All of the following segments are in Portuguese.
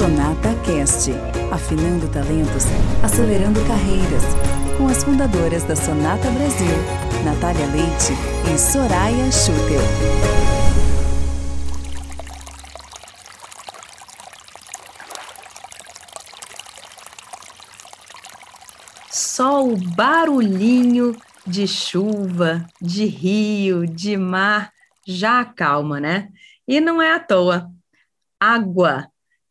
Sonata Cast, afinando talentos, acelerando carreiras, com as fundadoras da Sonata Brasil, Natália Leite e Soraya Schutel. Só o barulhinho de chuva, de rio, de mar já acalma, né? E não é à toa. Água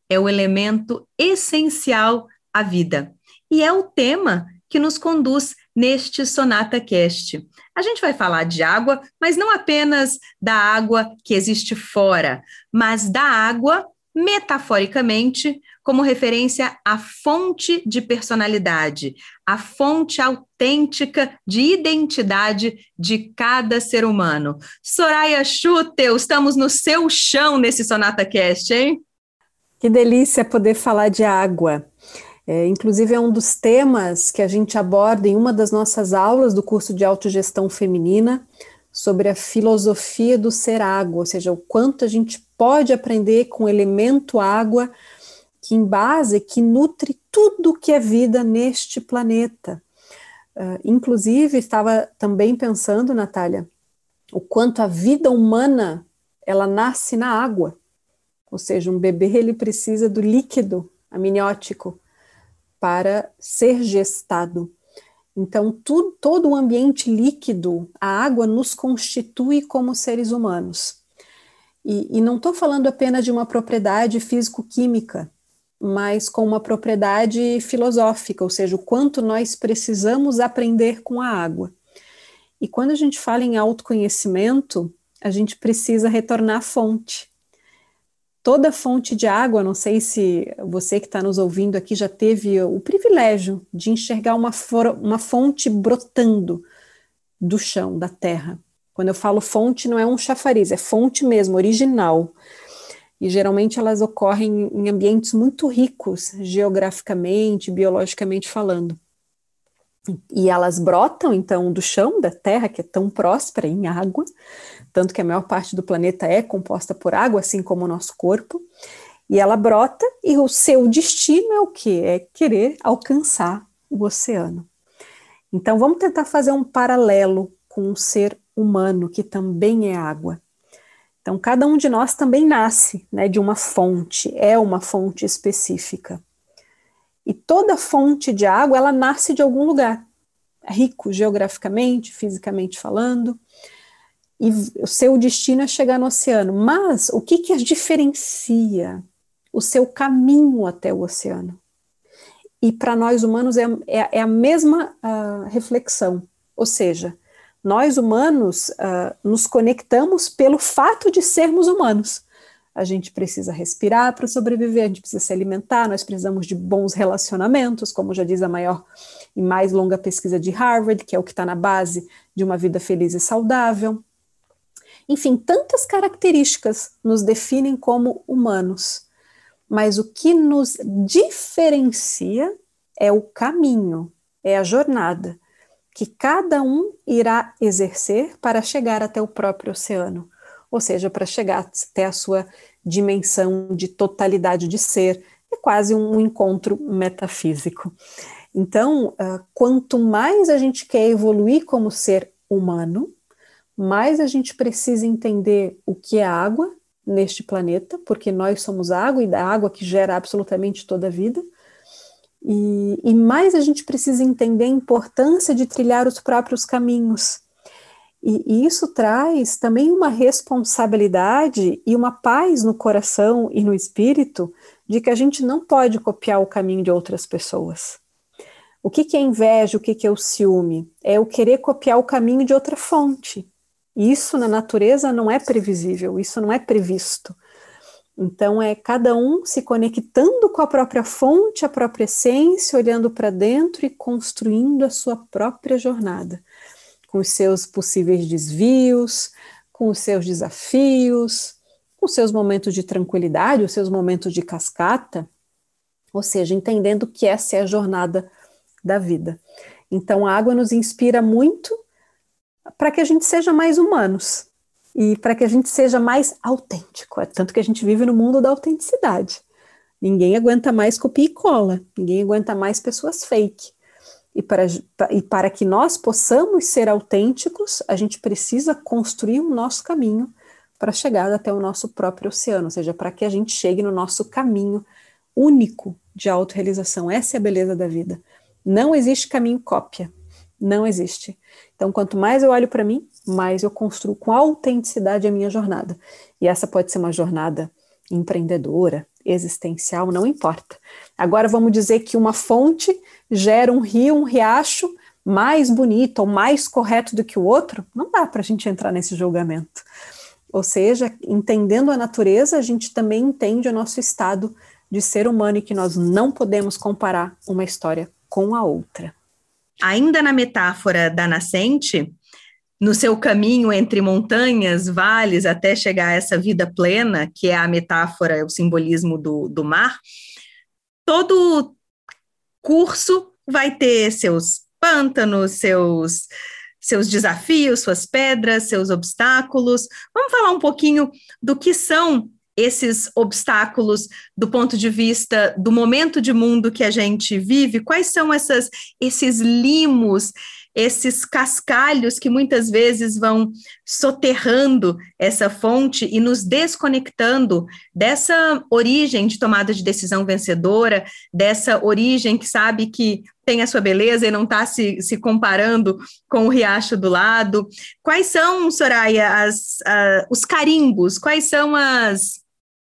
é o elemento essencial à vida. E é o tema que nos conduz neste Sonata Cast. A gente vai falar de água, mas não apenas da água que existe fora, mas da água, metaforicamente, como referência à fonte de personalidade, a fonte autêntica de identidade de cada ser humano. Soraya Schutel, estamos no seu chão nesse Sonata Cast, hein? Que delícia poder falar de água. É, inclusive, é um dos temas que a gente aborda em uma das nossas aulas do curso de autogestão feminina, sobre a filosofia do ser água, ou seja, o quanto a gente pode aprender com o elemento água, que em base, que nutre tudo que é vida neste planeta. Uh, inclusive, estava também pensando, Natália, o quanto a vida humana ela nasce na água. Ou seja, um bebê ele precisa do líquido amniótico para ser gestado. Então, todo o ambiente líquido, a água nos constitui como seres humanos. E, e não estou falando apenas de uma propriedade físico-química, mas com uma propriedade filosófica, ou seja, o quanto nós precisamos aprender com a água. E quando a gente fala em autoconhecimento, a gente precisa retornar à fonte toda fonte de água, não sei se você que está nos ouvindo aqui já teve o privilégio de enxergar uma, uma fonte brotando do chão, da terra. Quando eu falo fonte, não é um chafariz, é fonte mesmo, original. E geralmente elas ocorrem em ambientes muito ricos, geograficamente, biologicamente falando. E elas brotam, então, do chão da Terra, que é tão próspera em água, tanto que a maior parte do planeta é composta por água, assim como o nosso corpo, e ela brota, e o seu destino é o que? É querer alcançar o oceano. Então, vamos tentar fazer um paralelo com um ser humano, que também é água. Então, cada um de nós também nasce né, de uma fonte, é uma fonte específica. E toda fonte de água, ela nasce de algum lugar, rico geograficamente, fisicamente falando, e o seu destino é chegar no oceano. Mas o que, que as diferencia? O seu caminho até o oceano. E para nós humanos é, é, é a mesma uh, reflexão, ou seja, nós humanos uh, nos conectamos pelo fato de sermos humanos a gente precisa respirar para sobreviver, a gente precisa se alimentar, nós precisamos de bons relacionamentos, como já diz a maior e mais longa pesquisa de Harvard, que é o que está na base de uma vida feliz e saudável. Enfim, tantas características nos definem como humanos, mas o que nos diferencia é o caminho, é a jornada que cada um irá exercer para chegar até o próprio oceano, ou seja, para chegar até a sua dimensão de totalidade de ser, é quase um encontro metafísico. Então, uh, quanto mais a gente quer evoluir como ser humano, mais a gente precisa entender o que é água neste planeta, porque nós somos água e da água que gera absolutamente toda a vida. E, e mais a gente precisa entender a importância de trilhar os próprios caminhos, e, e isso traz também uma responsabilidade e uma paz no coração e no espírito de que a gente não pode copiar o caminho de outras pessoas. O que, que é inveja, o que, que é o ciúme? É o querer copiar o caminho de outra fonte. Isso na natureza não é previsível, isso não é previsto. Então é cada um se conectando com a própria fonte, a própria essência, olhando para dentro e construindo a sua própria jornada com os seus possíveis desvios, com os seus desafios, com os seus momentos de tranquilidade, os seus momentos de cascata, ou seja, entendendo que essa é a jornada da vida. Então, a água nos inspira muito para que a gente seja mais humanos e para que a gente seja mais autêntico. É tanto que a gente vive no mundo da autenticidade. Ninguém aguenta mais copia e cola, ninguém aguenta mais pessoas fake. E para, e para que nós possamos ser autênticos, a gente precisa construir o nosso caminho para chegar até o nosso próprio oceano, ou seja, para que a gente chegue no nosso caminho único de autorrealização. Essa é a beleza da vida. Não existe caminho cópia, não existe. Então, quanto mais eu olho para mim, mais eu construo com autenticidade a minha jornada. E essa pode ser uma jornada empreendedora, existencial, não importa. Agora vamos dizer que uma fonte gera um rio, um riacho mais bonito ou mais correto do que o outro, não dá para a gente entrar nesse julgamento. Ou seja, entendendo a natureza, a gente também entende o nosso estado de ser humano e que nós não podemos comparar uma história com a outra. Ainda na metáfora da nascente, no seu caminho entre montanhas, vales, até chegar a essa vida plena, que é a metáfora, o simbolismo do, do mar, todo curso vai ter seus pântanos, seus seus desafios, suas pedras, seus obstáculos. Vamos falar um pouquinho do que são esses obstáculos do ponto de vista do momento de mundo que a gente vive? Quais são essas, esses limos, esses cascalhos que muitas vezes vão soterrando essa fonte e nos desconectando dessa origem de tomada de decisão vencedora, dessa origem que sabe que tem a sua beleza e não está se, se comparando com o riacho do lado. Quais são, Soraya, as, os carimbos? Quais são as,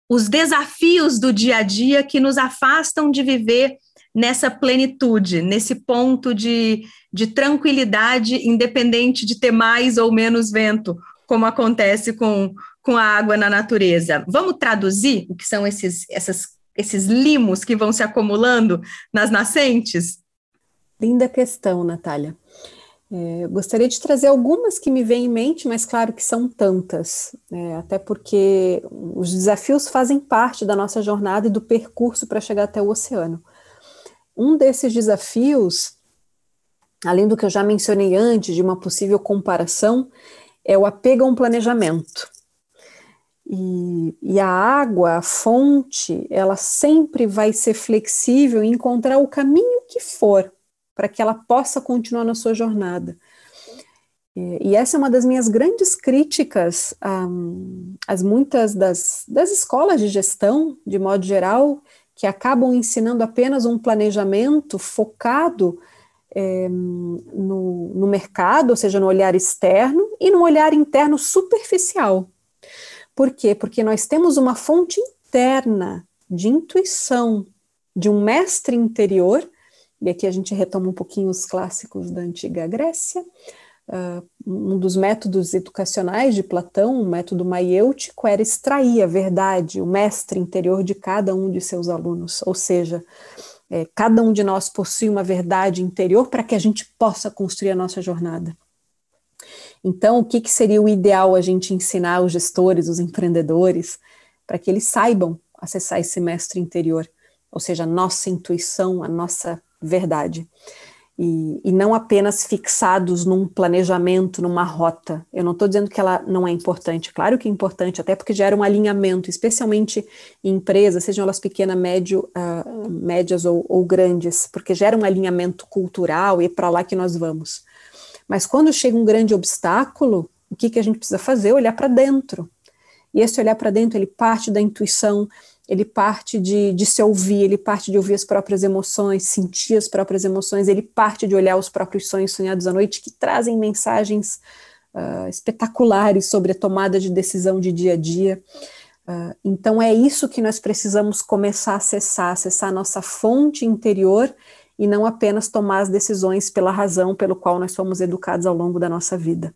os desafios do dia a dia que nos afastam de viver nessa plenitude, nesse ponto de, de tranquilidade, independente de ter mais ou menos vento, como acontece com, com a água na natureza. Vamos traduzir o que são esses, essas, esses limos que vão se acumulando nas nascentes? Linda questão, Natália. É, gostaria de trazer algumas que me vêm em mente, mas claro que são tantas, é, até porque os desafios fazem parte da nossa jornada e do percurso para chegar até o oceano. Um desses desafios, além do que eu já mencionei antes, de uma possível comparação, é o apego a um planejamento. E, e, a água, a fonte, ela sempre vai ser flexível e encontrar o caminho que for para que ela possa continuar na sua jornada. E, essa é uma das minhas grandes críticas um, às muitas das, das escolas de gestão, de modo geral, que acabam ensinando apenas um planejamento focado é, no, no mercado, ou seja, no olhar externo, e no olhar interno superficial. Por quê? Porque nós temos uma fonte interna de intuição, de um mestre interior, e aqui a gente retoma um pouquinho os clássicos da antiga Grécia, Uh, um dos métodos educacionais de Platão, o método maiêutico, era extrair a verdade, o mestre interior de cada um de seus alunos, ou seja, é, cada um de nós possui uma verdade interior para que a gente possa construir a nossa jornada. Então, o que, que seria o ideal a gente ensinar os gestores, os empreendedores, para que eles saibam acessar esse mestre interior, ou seja, a nossa intuição, a nossa verdade e, e não apenas fixados num planejamento, numa rota. Eu não estou dizendo que ela não é importante, claro que é importante, até porque gera um alinhamento, especialmente em empresas, sejam elas pequenas, médio, uh, médias ou, ou grandes, porque gera um alinhamento cultural e é para lá que nós vamos. Mas quando chega um grande obstáculo, o que, que a gente precisa fazer? Olhar para dentro. E esse olhar para dentro, ele parte da intuição, ele parte de, de se ouvir, ele parte de ouvir as próprias emoções, sentir as próprias emoções, ele parte de olhar os próprios sonhos sonhados à noite, que trazem mensagens uh, espetaculares sobre a tomada de decisão de dia a dia. Uh, então, é isso que nós precisamos começar a acessar, acessar a nossa fonte interior e não apenas tomar as decisões pela razão pelo qual nós fomos educados ao longo da nossa vida.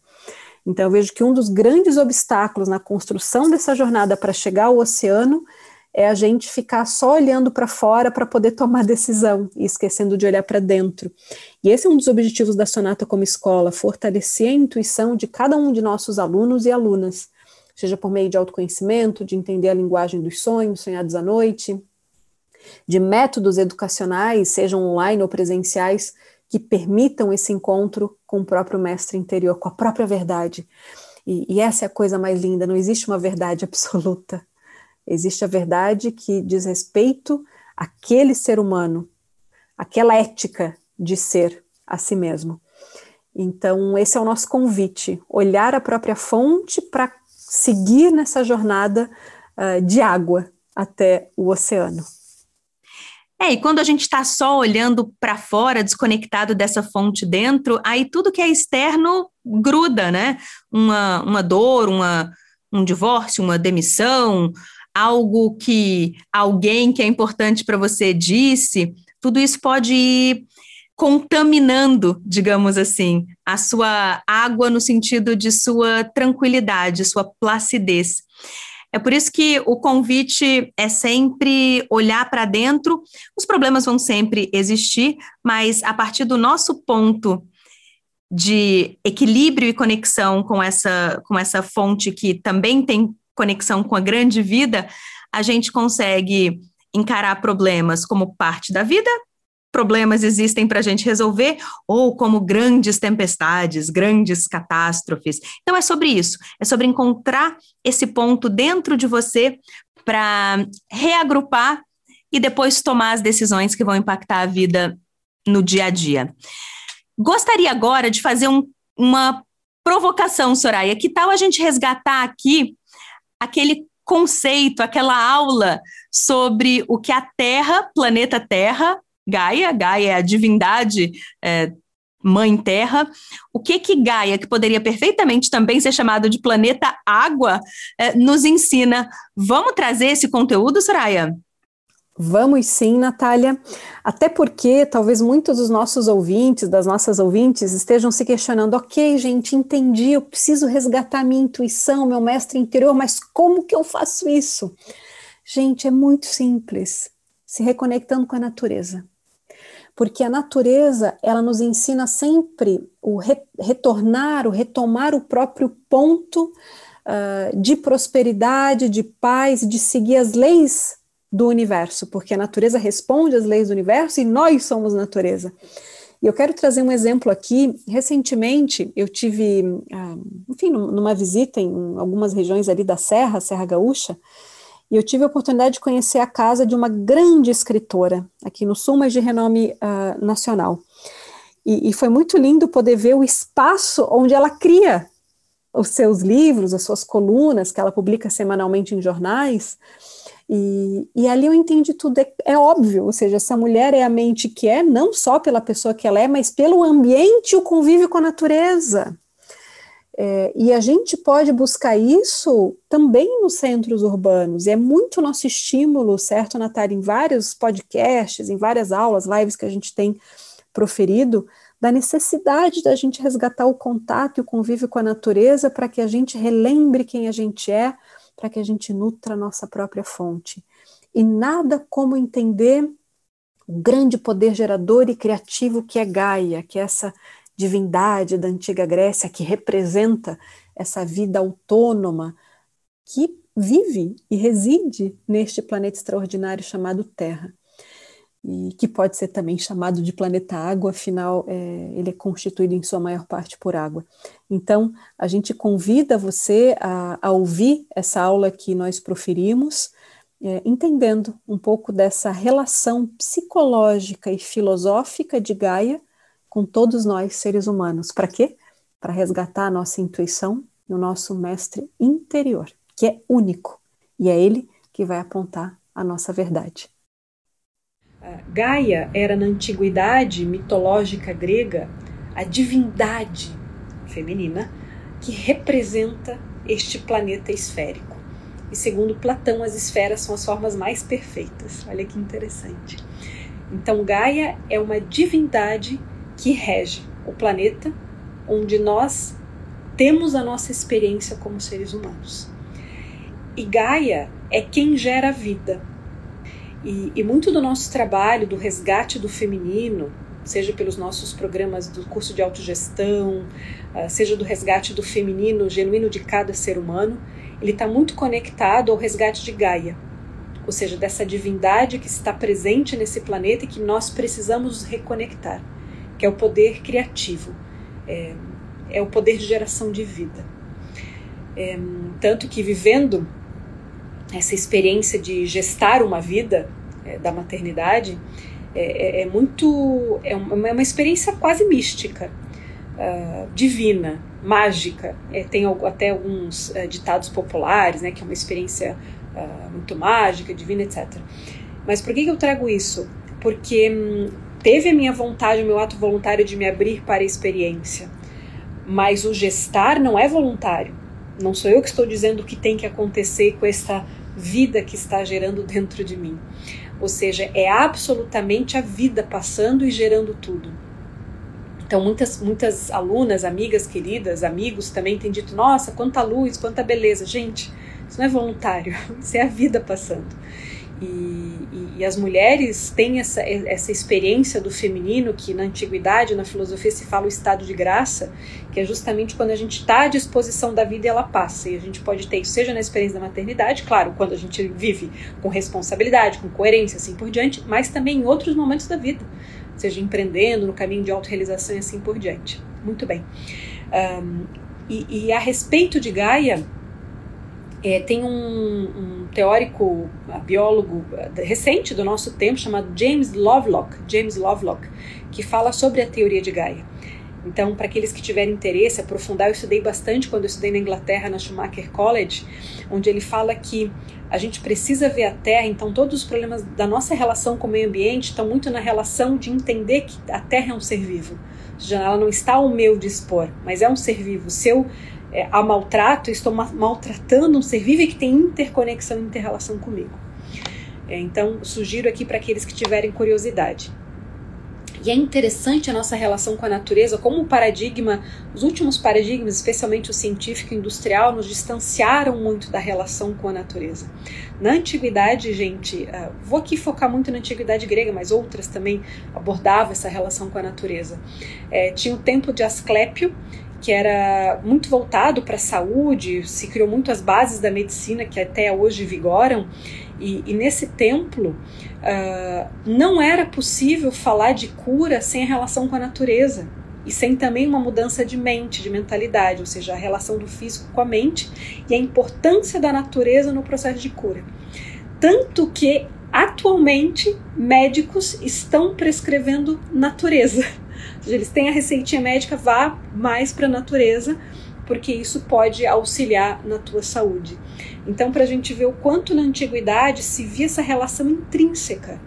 Então, eu vejo que um dos grandes obstáculos na construção dessa jornada para chegar ao oceano é a gente ficar só olhando para fora para poder tomar decisão e esquecendo de olhar para dentro. E esse é um dos objetivos da Sonata como escola, fortalecer a intuição de cada um de nossos alunos e alunas, seja por meio de autoconhecimento, de entender a linguagem dos sonhos, sonhados à noite, de métodos educacionais, sejam online ou presenciais, que permitam esse encontro com o próprio mestre interior, com a própria verdade. E, e essa é a coisa mais linda, não existe uma verdade absoluta Existe a verdade que diz respeito àquele ser humano, aquela ética de ser a si mesmo. Então, esse é o nosso convite: olhar a própria fonte para seguir nessa jornada uh, de água até o oceano. É, e quando a gente está só olhando para fora, desconectado dessa fonte dentro, aí tudo que é externo gruda, né? Uma, uma dor, uma, um divórcio, uma demissão, algo que alguém que é importante para você disse, tudo isso pode ir contaminando, digamos assim, a sua água no sentido de sua tranquilidade, sua placidez. É por isso que o convite é sempre olhar para dentro. Os problemas vão sempre existir, mas a partir do nosso ponto de equilíbrio e conexão com essa, com essa fonte que também tem conexão com a grande vida, a gente consegue encarar problemas como parte da vida problemas existem para a gente resolver, ou como grandes tempestades, grandes catástrofes. Então, é sobre isso, é sobre encontrar esse ponto dentro de você para reagrupar e depois tomar as decisões que vão impactar a vida no dia a dia. Gostaria agora de fazer um, uma provocação, Soraya. Que tal a gente resgatar aqui aquele conceito, aquela aula sobre o que a Terra, planeta Terra, Gaia, Gaia é a divindade é, mãe terra. O que que Gaia, que poderia perfeitamente também ser chamado de planeta água, é, nos ensina? Vamos trazer esse conteúdo, Soraya? Vamos sim, Natália. Até porque talvez muitos dos nossos ouvintes, das nossas ouvintes, estejam se questionando: ok, gente, entendi, eu preciso resgatar minha intuição, meu mestre interior, mas como que eu faço isso? Gente, é muito simples. Se reconectando com a natureza porque a natureza ela nos ensina sempre o re retornar, o retomar o próprio ponto uh, de prosperidade, de paz, de seguir as leis do universo, porque a natureza responde às leis do universo e nós somos natureza. E eu quero trazer um exemplo aqui. Recentemente, eu tive, uh, enfim, numa visita em algumas regiões ali da Serra, Serra Gaúcha, e eu tive a oportunidade de conhecer a casa de uma grande escritora aqui no Sul, mas de renome uh, nacional. E, e, foi muito lindo poder ver o espaço onde ela cria os seus livros, as suas colunas, que ela publica semanalmente em jornais. E, e ali eu entendi tudo. É, é, óbvio, ou seja, essa mulher é a mente que é, não só pela pessoa que ela é, mas pelo ambiente e o convívio com a natureza. É, e a gente pode buscar isso também nos centros urbanos, e é muito nosso estímulo, certo, Natália, em vários podcasts, em várias aulas, lives que a gente tem proferido, da necessidade da gente resgatar o contato e o convívio com a natureza para que a gente relembre quem a gente é, para que a gente nutra a nossa própria fonte. E nada como entender o grande poder gerador e criativo que é Gaia, que é essa divindade da antiga Grécia que representa essa vida autônoma que vive e reside neste planeta extraordinário chamado Terra. E que pode ser também chamado de planeta água, afinal, é, ele é constituído em sua maior parte por água. Então, a gente convida você a, a ouvir essa aula que nós proferimos, é, entendendo um pouco dessa relação psicológica e filosófica de Gaia com todos nós, seres humanos. Para quê? Para resgatar a nossa intuição e o nosso mestre interior, que é único, e é ele que vai apontar a nossa verdade. Gaia era na antiguidade mitológica grega a divindade feminina que representa este planeta esférico. E segundo Platão, as esferas são as formas mais perfeitas. Olha que interessante. Então, Gaia é uma divindade que rege o planeta onde nós temos a nossa experiência como seres humanos. E Gaia é quem gera a vida. E, e, muito do nosso trabalho, do resgate do feminino, seja pelos nossos programas do curso de autogestão, uh, seja do resgate do feminino genuíno de cada ser humano, ele está muito conectado ao resgate de Gaia, ou seja, dessa divindade que está presente nesse planeta e que nós precisamos reconectar que é o poder criativo, é, é o poder de geração de vida. É, tanto que vivendo essa experiência de gestar uma vida é, da maternidade é, é, é muito é uma, é uma, experiência quase mística, uh, divina, mágica. É, tem até alguns uh, ditados populares, né, que é uma experiência uh, muito mágica, divina, etc. Mas por que, que eu trago isso? Porque hum, teve a minha vontade, o meu ato voluntário de me abrir para a experiência, mas o gestar não é voluntário. Não sou eu que estou dizendo o que tem que acontecer com essa vida que está gerando dentro de mim. Ou seja, é absolutamente a vida passando e gerando tudo. Então, muitas, muitas alunas, amigas queridas, amigos também têm dito: nossa, quanta luz, quanta beleza. Gente, isso não é voluntário, isso é a vida passando. E, e, e, as mulheres têm essa, essa experiência do feminino, que na antiguidade, na filosofia, se fala o estado de graça, que é justamente quando a gente está à disposição da vida e ela passa. E a gente pode ter isso, seja na experiência da maternidade, claro, quando a gente vive com responsabilidade, com coerência, assim por diante, mas também em outros momentos da vida, seja empreendendo, no caminho de autorrealização e assim por diante. Muito bem. Um, e, e a respeito de Gaia, é, tem um, um, teórico, biólogo eh, recente do nosso tempo chamado James Lovelock, James Lovelock, que fala sobre a teoria de Gaia. Então, para aqueles que tiverem interesse, aprofundar, eu estudei bastante quando eu estudei na Inglaterra, na Schumacher College, onde ele fala que a gente precisa ver a Terra, então todos os problemas da nossa relação com o meio ambiente estão muito na relação de entender que a Terra é um ser vivo. Ou seja, ela não está ao meu dispor, mas é um ser vivo. Se eu é, a maltrato, estou ma maltratando um ser vivo que tem interconexão e interrelação comigo. É, então, sugiro aqui para aqueles que tiverem curiosidade. E é interessante a nossa relação com a natureza, como o paradigma, os últimos paradigmas, especialmente o científico e industrial, nos distanciaram muito da relação com a natureza. Na antiguidade, gente, uh, vou aqui focar muito na antiguidade grega, mas outras também abordavam essa relação com a natureza. É, tinha o tempo de Asclépio, que era muito voltado para a saúde, se criou muito as bases da medicina que até hoje vigoram, e, e nesse templo uh, não era possível falar de cura sem a relação com a natureza e sem também uma mudança de mente, de mentalidade, ou seja, a relação do físico com a mente e a importância da natureza no processo de cura. Tanto que atualmente médicos estão prescrevendo natureza eles têm a receitinha médica, vá mais para a natureza, porque isso pode auxiliar na tua saúde. Então, para a gente ver o quanto na antiguidade se via essa relação intrínseca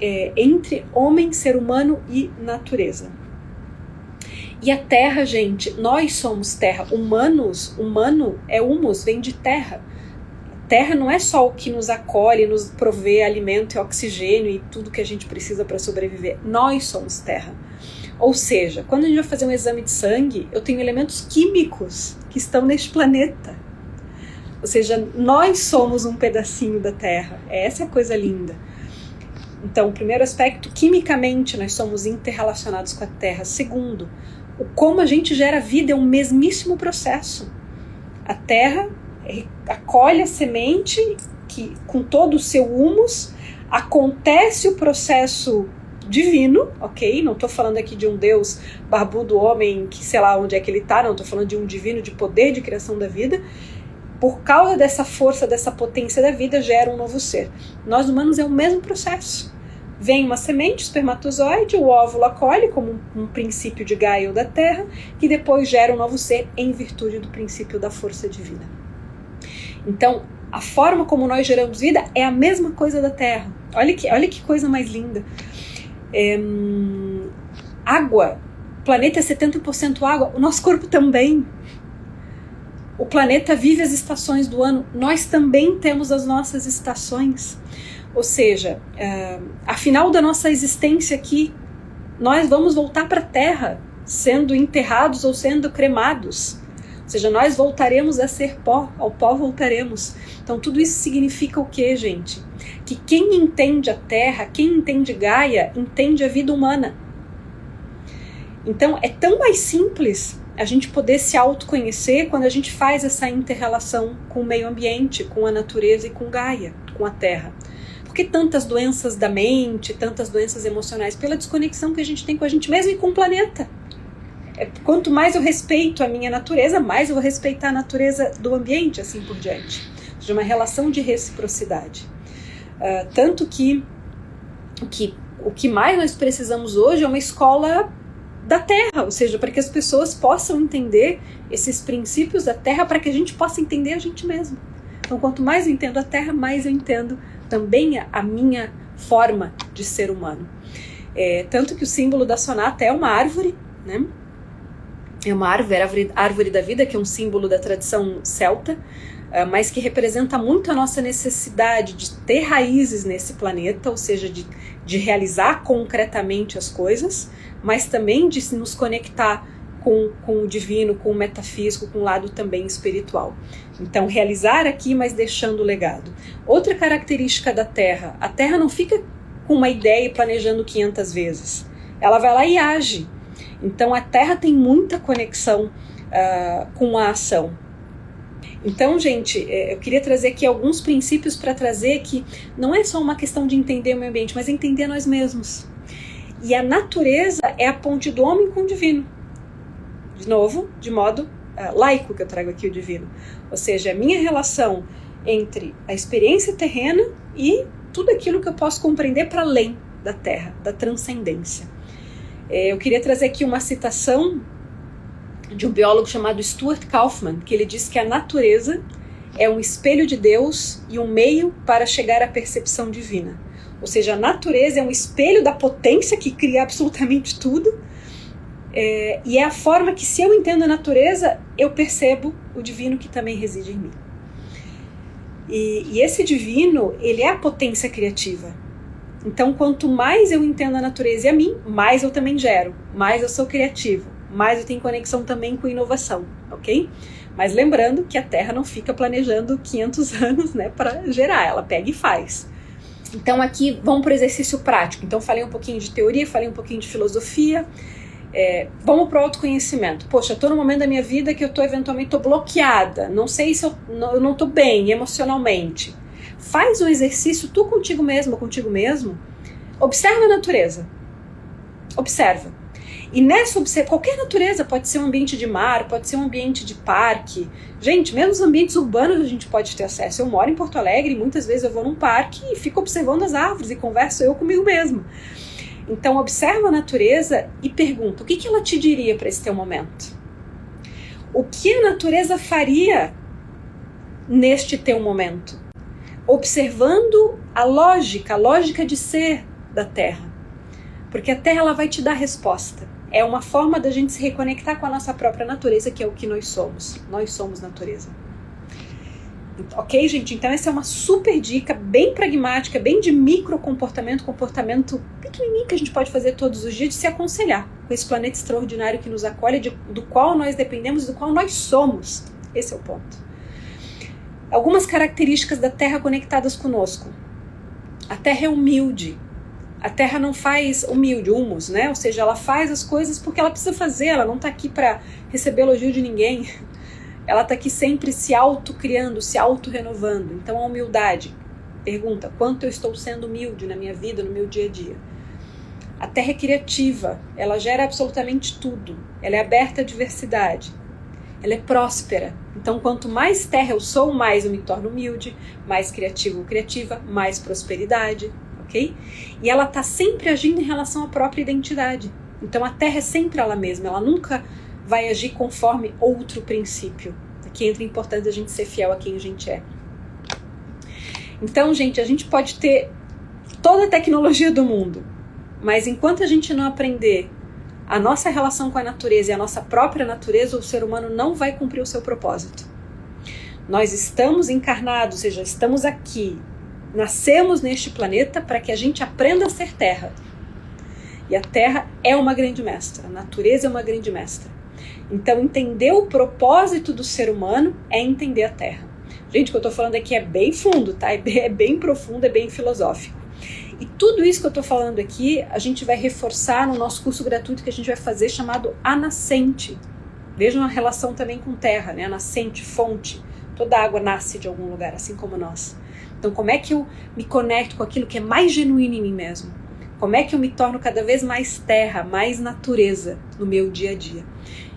é, entre homem, ser humano e natureza. E a terra, gente, nós somos terra. Humanos, humano é humus, vem de terra. Terra não é só o que nos acolhe, nos provê alimento e oxigênio e tudo que a gente precisa para sobreviver. Nós somos terra. Ou seja, quando a gente vai fazer um exame de sangue, eu tenho elementos químicos que estão neste planeta. Ou seja, nós somos um pedacinho da Terra. Essa é a coisa linda. Então, o primeiro aspecto, quimicamente, nós somos interrelacionados com a Terra. Segundo, o como a gente gera vida é um mesmíssimo processo. A Terra acolhe a semente que, com todo o seu humus, acontece o processo divino, ok? Não estou falando aqui de um Deus barbudo, homem, que sei lá onde é que ele está, não, estou falando de um divino de poder de criação da vida. Por causa dessa força, dessa potência da vida, gera um novo ser. Nós humanos é o mesmo processo. Vem uma semente, espermatozoide, o óvulo acolhe como um, um princípio de Gaia ou da Terra, que depois gera um novo ser em virtude do princípio da força divina. Então, a forma como nós geramos vida é a mesma coisa da Terra. Olha que, olha que coisa mais linda. É, água. O planeta é 70% água. O nosso corpo também. O planeta vive as estações do ano. Nós também temos as nossas estações. Ou seja, é, afinal da nossa existência aqui, nós vamos voltar para a Terra, sendo enterrados ou sendo cremados. Ou seja, nós voltaremos a ser pó, ao pó voltaremos. Então, tudo isso significa o que, gente? Que quem entende a Terra, quem entende Gaia, entende a vida humana. Então, é tão mais simples a gente poder se autoconhecer quando a gente faz essa interrelação com o meio ambiente, com a natureza e com Gaia, com a Terra. Por que tantas doenças da mente, tantas doenças emocionais? Pela desconexão que a gente tem com a gente mesmo e com o planeta. É, quanto mais eu respeito a minha natureza, mais eu vou respeitar a natureza do ambiente, assim por diante. de uma relação de reciprocidade. Uh, tanto que, que o que mais nós precisamos hoje é uma escola da Terra, ou seja, para que as pessoas possam entender esses princípios da Terra, para que a gente possa entender a gente mesmo. Então, quanto mais eu entendo a Terra, mais eu entendo também a, a minha forma de ser humano. É, tanto que o símbolo da sonata é uma árvore, né? É uma árvore, árvore, árvore da vida, que é um símbolo da tradição celta, ah, mas que representa muito a nossa necessidade de ter raízes nesse planeta, ou seja, de, de realizar concretamente as coisas, mas também de nos conectar com, com o divino, com o metafísico, com o lado também espiritual. Então, realizar aqui, mas deixando o legado. Outra característica da Terra: a Terra não fica com uma ideia e planejando 500 vezes. Ela vai lá e age. Então, a Terra tem muita conexão uh, com a ação. Então, gente, é, eu queria trazer aqui alguns princípios para trazer que não é só uma questão de entender o meio ambiente, mas entender nós mesmos. E a natureza é a ponte do homem com o divino. De novo, de modo uh, laico que eu trago aqui o divino. Ou seja, a minha relação entre a experiência terrena e tudo aquilo que eu posso compreender para além da Terra, da transcendência. É, eu queria trazer aqui uma citação de um biólogo chamado Stuart Kaufman, que ele diz que a natureza é um espelho de Deus e um meio para chegar à percepção divina. Ou seja, a natureza é um espelho da potência que cria absolutamente tudo. É, e é a forma que, se eu entendo a natureza, eu percebo o divino que também reside em mim. E, e esse divino, ele é a potência criativa. Então, quanto mais eu entendo a natureza e a mim, mais eu também gero, mais eu sou criativo, mais eu tenho conexão também com inovação, ok? Mas lembrando que a Terra não fica planejando 500 anos né, para gerar, ela pega e faz. Então, aqui vamos para o exercício prático. Então, falei um pouquinho de teoria, falei um pouquinho de filosofia. É, vamos para o autoconhecimento. Poxa, estou no momento da minha vida que eu estou eventualmente tô bloqueada, não sei se eu não estou bem emocionalmente. Faz o exercício tu contigo mesmo, contigo mesmo. Observa a natureza. Observa. E nessa qualquer natureza pode ser um ambiente de mar, pode ser um ambiente de parque. Gente, mesmo os ambientes urbanos a gente pode ter acesso. Eu moro em Porto Alegre e muitas vezes eu vou num parque e fico observando as árvores e converso eu comigo mesmo. Então observa a natureza e pergunta: o que, que ela te diria para esse teu momento? O que a natureza faria neste teu momento? Observando a lógica, a lógica de ser da Terra. Porque a Terra ela vai te dar resposta é uma forma da gente se reconectar com a nossa própria natureza, que é o que nós somos. Nós somos natureza. Ok, gente? Então, essa é uma super dica, bem pragmática, bem de micro comportamento, comportamento pequenininho que a gente pode fazer todos os dias de se aconselhar com esse planeta extraordinário que nos acolhe, de, do qual nós dependemos, do qual nós somos. Esse é o ponto. Algumas características da Terra conectadas conosco. A Terra é humilde, a terra não faz humilde, humus, né? Ou seja, ela faz as coisas porque ela precisa fazer, ela não está aqui para receber elogio de ninguém. Ela está aqui sempre se auto-criando, se auto-renovando. Então, a humildade. Pergunta: quanto eu estou sendo humilde na minha vida, no meu dia a dia? A terra é criativa, ela gera absolutamente tudo. Ela é aberta à diversidade. Ela é próspera. Então, quanto mais terra eu sou, mais eu me torno humilde, mais criativo ou criativa, mais prosperidade, ok? E ela está sempre agindo em relação à própria identidade. Então a Terra é sempre ela mesma, ela nunca vai agir conforme outro princípio. Aqui entra a importância a gente ser fiel a quem a gente é. Então, gente, a gente pode ter toda a tecnologia do mundo, mas enquanto a gente não aprender a nossa relação com a natureza e a nossa própria natureza, o ser humano não vai cumprir o seu propósito. Nós estamos encarnados, ou seja, estamos aqui Nascemos neste planeta para que a gente aprenda a ser terra. E a terra é uma grande mestra, a natureza é uma grande mestra. Então, entender o propósito do ser humano é entender a terra. Gente, o que eu estou falando aqui é bem fundo, tá? É bem, é bem profundo, é bem filosófico. E tudo isso que eu estou falando aqui, a gente vai reforçar no nosso curso gratuito que a gente vai fazer chamado A Nascente. Vejam a relação também com terra, né? A nascente, fonte. Toda água nasce de algum lugar, assim como nós. Então, como é que eu me conecto com aquilo que é mais genuíno em mim mesmo? Como é que eu me torno cada vez mais terra, mais natureza no meu dia a dia?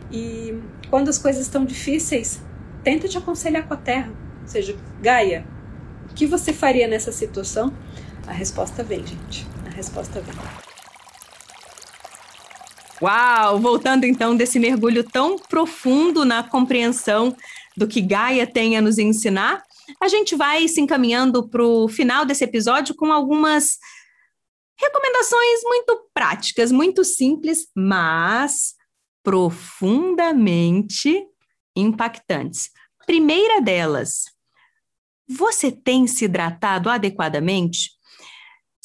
E quando as coisas estão difíceis, tenta te aconselhar com a terra. seja, Gaia, o que você faria nessa situação? A resposta vem, gente. A resposta vem. Uau! Voltando então desse mergulho tão profundo na compreensão do que Gaia tem a nos ensinar, a gente vai se encaminhando para o final desse episódio com algumas recomendações muito práticas, muito simples, mas profundamente impactantes. Primeira delas, você tem se hidratado adequadamente?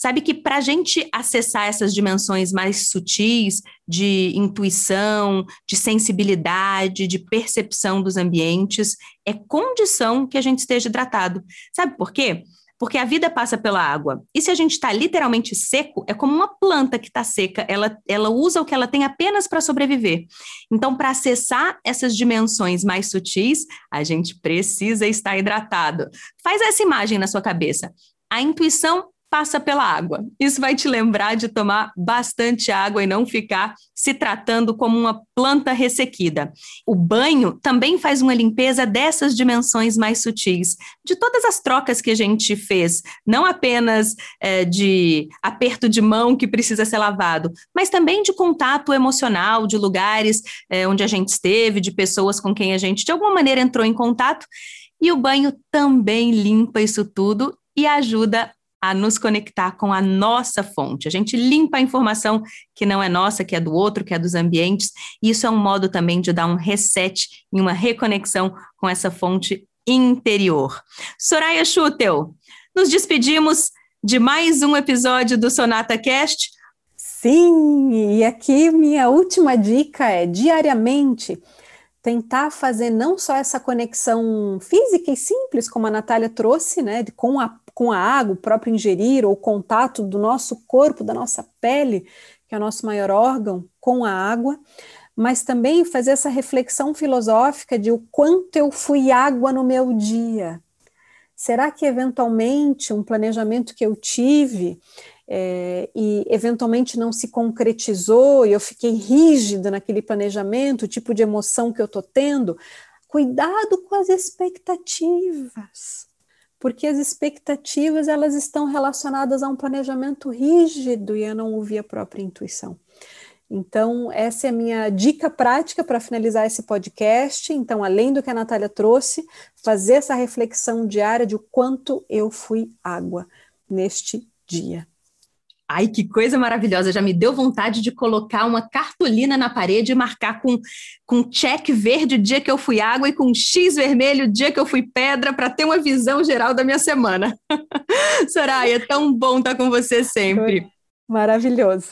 Sabe que para a gente acessar essas dimensões mais sutis de intuição, de sensibilidade, de percepção dos ambientes, é condição que a gente esteja hidratado. Sabe por quê? Porque a vida passa pela água. E se a gente está literalmente seco, é como uma planta que está seca, ela, ela usa o que ela tem apenas para sobreviver. Então, para acessar essas dimensões mais sutis, a gente precisa estar hidratado. Faz essa imagem na sua cabeça. A intuição passa pela água. Isso vai te lembrar de tomar bastante água e não ficar se tratando como uma planta ressequida. O banho também faz uma limpeza dessas dimensões mais sutis, de todas as trocas que a gente fez, não apenas é, de aperto de mão que precisa ser lavado, mas também de contato emocional, de lugares é, onde a gente esteve, de pessoas com quem a gente de alguma maneira entrou em contato. E o banho também limpa isso tudo e ajuda a nos conectar com a nossa fonte. A gente limpa a informação que não é nossa, que é do outro, que é dos ambientes. Isso é um modo também de dar um reset e uma reconexão com essa fonte interior. Soraya Schutel, nos despedimos de mais um episódio do Sonata Cast. Sim, e aqui minha última dica é diariamente tentar fazer não só essa conexão física e simples, como a Natália trouxe, né, com a com a água, o próprio ingerir, ou o contato do nosso corpo, da nossa pele, que é o nosso maior órgão, com a água, mas também fazer essa reflexão filosófica de o quanto eu fui água no meu dia. Será que eventualmente um planejamento que eu tive é, e eventualmente não se concretizou e eu fiquei rígida naquele planejamento, o tipo de emoção que eu estou tendo? Cuidado com as expectativas porque as expectativas elas estão relacionadas a um planejamento rígido e a não ouvir a própria intuição. Então, essa é a minha dica prática para finalizar esse podcast. Então, além do que a Natália trouxe, fazer essa reflexão diária de o quanto eu fui água neste dia. Ai, que coisa maravilhosa! Já me deu vontade de colocar uma cartolina na parede e marcar com, com check verde o dia que eu fui água e com X vermelho o dia que eu fui pedra, para ter uma visão geral da minha semana. Soraya, é tão bom estar com você sempre. Maravilhoso.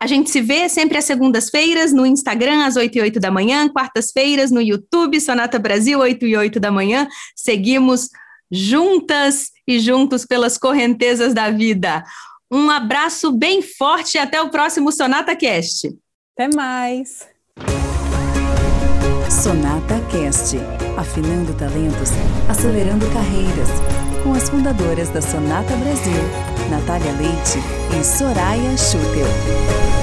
A gente se vê sempre às segundas-feiras no Instagram, às 8 e 8 da manhã, quartas-feiras no YouTube, Sonata Brasil, 8 e 8 da manhã. Seguimos juntas e juntos pelas correntezas da vida. Um abraço bem forte e até o próximo Sonata Cast. Até mais. Sonata Cast, afinando talentos, acelerando carreiras, com as fundadoras da Sonata Brasil, Natália Leite e Soraya Schutel.